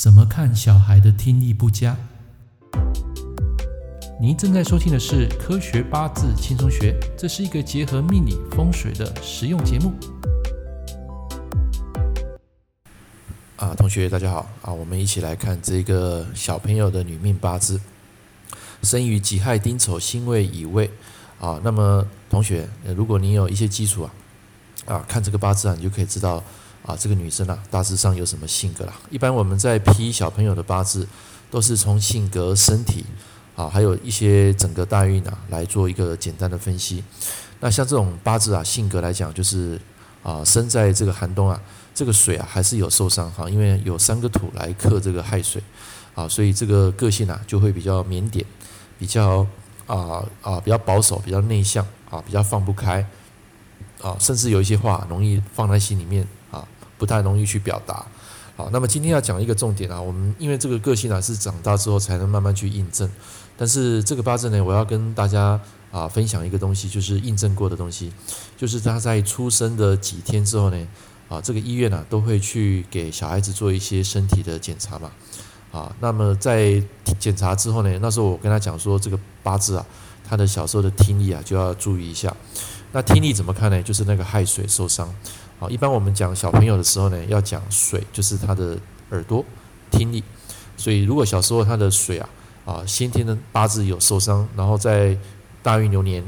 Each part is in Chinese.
怎么看小孩的听力不佳？您正在收听的是《科学八字轻松学》，这是一个结合命理风水的实用节目。啊，同学大家好啊，我们一起来看这个小朋友的女命八字，生于己亥丁丑辛未乙未啊。那么同学，如果你有一些基础啊，啊，看这个八字啊，你就可以知道。啊，这个女生啊，大致上有什么性格啦？一般我们在批小朋友的八字，都是从性格、身体啊，还有一些整个大运啊，来做一个简单的分析。那像这种八字啊，性格来讲，就是啊，生在这个寒冬啊，这个水啊还是有受伤哈，因为有三个土来克这个亥水啊，所以这个个性啊就会比较腼腆，比较啊啊比较保守，比较内向啊，比较放不开啊，甚至有一些话容易放在心里面。不太容易去表达，好，那么今天要讲一个重点啊，我们因为这个个性啊是长大之后才能慢慢去印证，但是这个八字呢，我要跟大家啊分享一个东西，就是印证过的东西，就是他在出生的几天之后呢，啊，这个医院啊都会去给小孩子做一些身体的检查嘛，啊，那么在检查之后呢，那时候我跟他讲说，这个八字啊，他的小时候的听力啊就要注意一下，那听力怎么看呢？就是那个亥水受伤。好，一般我们讲小朋友的时候呢，要讲水，就是他的耳朵听力。所以如果小时候他的水啊啊先天的八字有受伤，然后在大运流年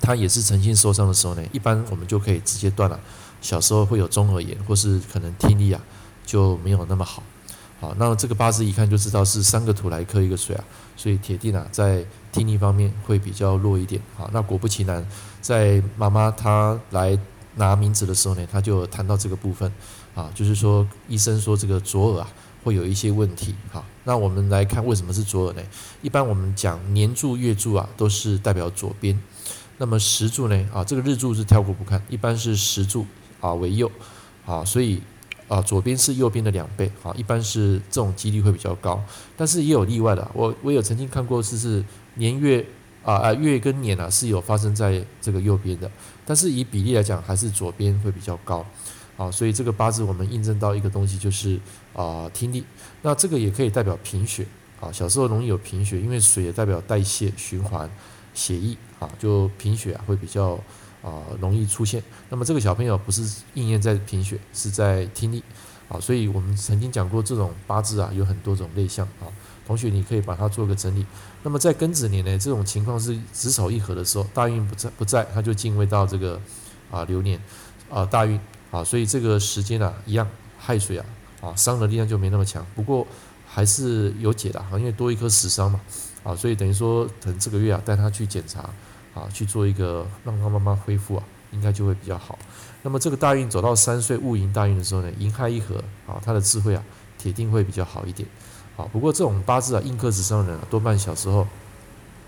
他也是曾经受伤的时候呢，一般我们就可以直接断了。小时候会有中耳炎，或是可能听力啊就没有那么好。好，那这个八字一看就知道是三个土来克一个水啊，所以铁定啊在听力方面会比较弱一点。好，那果不其然，在妈妈她来。拿名字的时候呢，他就谈到这个部分，啊，就是说医生说这个左耳啊会有一些问题，好，那我们来看为什么是左耳呢？一般我们讲年柱、月柱啊都是代表左边，那么时柱呢啊这个日柱是跳过不看，一般是时柱啊为右，啊，所以啊左边是右边的两倍，啊，一般是这种几率会比较高，但是也有例外的，我我有曾经看过是是年月。啊啊，月跟年啊是有发生在这个右边的，但是以比例来讲，还是左边会比较高。啊，所以这个八字我们印证到一个东西，就是啊听力。那这个也可以代表贫血啊，小时候容易有贫血，因为水也代表代谢循环、血液啊，就贫血啊会比较啊容易出现。那么这个小朋友不是应验在贫血，是在听力。啊，所以我们曾经讲过，这种八字啊有很多种类象啊。同学，你可以把它做个整理。那么在庚子年呢，这种情况是子丑一合的时候，大运不在不在，它就进位到这个啊流年啊大运啊，所以这个时间啊一样亥水啊啊伤的力量就没那么强，不过还是有解的啊，因为多一颗死伤嘛啊，所以等于说等这个月啊带他去检查啊去做一个让他慢慢恢复啊，应该就会比较好。那么这个大运走到三岁戊寅大运的时候呢，寅亥一合啊，他的智慧啊铁定会比较好一点。好，不过这种八字啊，印克子上的人，多半小时候，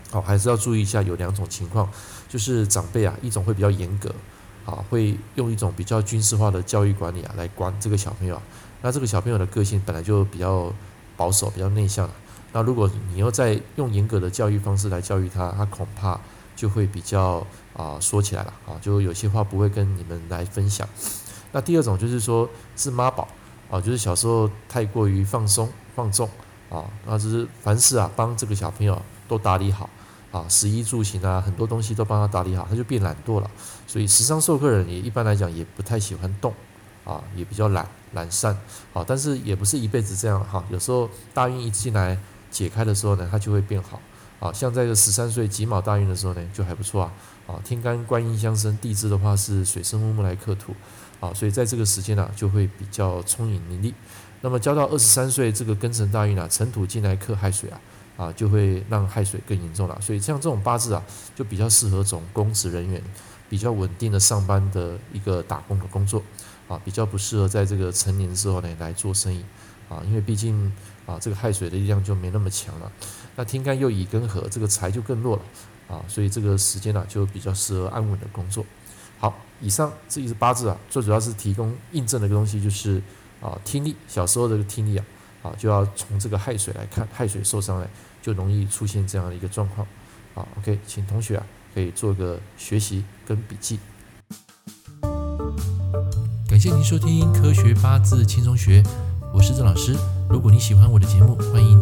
好还是要注意一下，有两种情况，就是长辈啊，一种会比较严格，啊，会用一种比较军事化的教育管理啊来管这个小朋友啊，那这个小朋友的个性本来就比较保守、比较内向，那如果你要再用严格的教育方式来教育他，他恐怕就会比较啊说起来了啊，就有些话不会跟你们来分享。那第二种就是说是妈宝。啊，就是小时候太过于放松放纵啊，那就是凡事啊帮这个小朋友都打理好啊，食衣住行啊很多东西都帮他打理好，他就变懒惰了。所以时常授课人也一般来讲也不太喜欢动啊，也比较懒懒散啊，但是也不是一辈子这样哈。有时候大运一进来解开的时候呢，他就会变好啊。像在这十三岁己卯大运的时候呢，就还不错啊。啊，天干官印相生，地支的话是水生木木来克土。啊，所以在这个时间呢、就会比较充盈伶俐。那么交到二十三岁，这个庚辰大运啊，辰土进来克亥水啊，啊，就会让亥水更严重了。所以像这种八字啊，就比较适合种公职人员，比较稳定的上班的一个打工的工作啊，比较不适合在这个成年之后呢来做生意啊，因为毕竟啊，这个亥水的力量就没那么强了。那天干又乙庚合，这个财就更弱了啊，所以这个时间呢、啊，就比较适合安稳的工作。以上这一是八字啊，最主要是提供印证的一个东西，就是啊听力，小时候的听力啊，啊就要从这个亥水来看，亥水受伤了，就容易出现这样的一个状况。好，OK，请同学啊可以做个学习跟笔记。感谢您收听《科学八字轻松学》，我是郑老师。如果你喜欢我的节目，欢迎。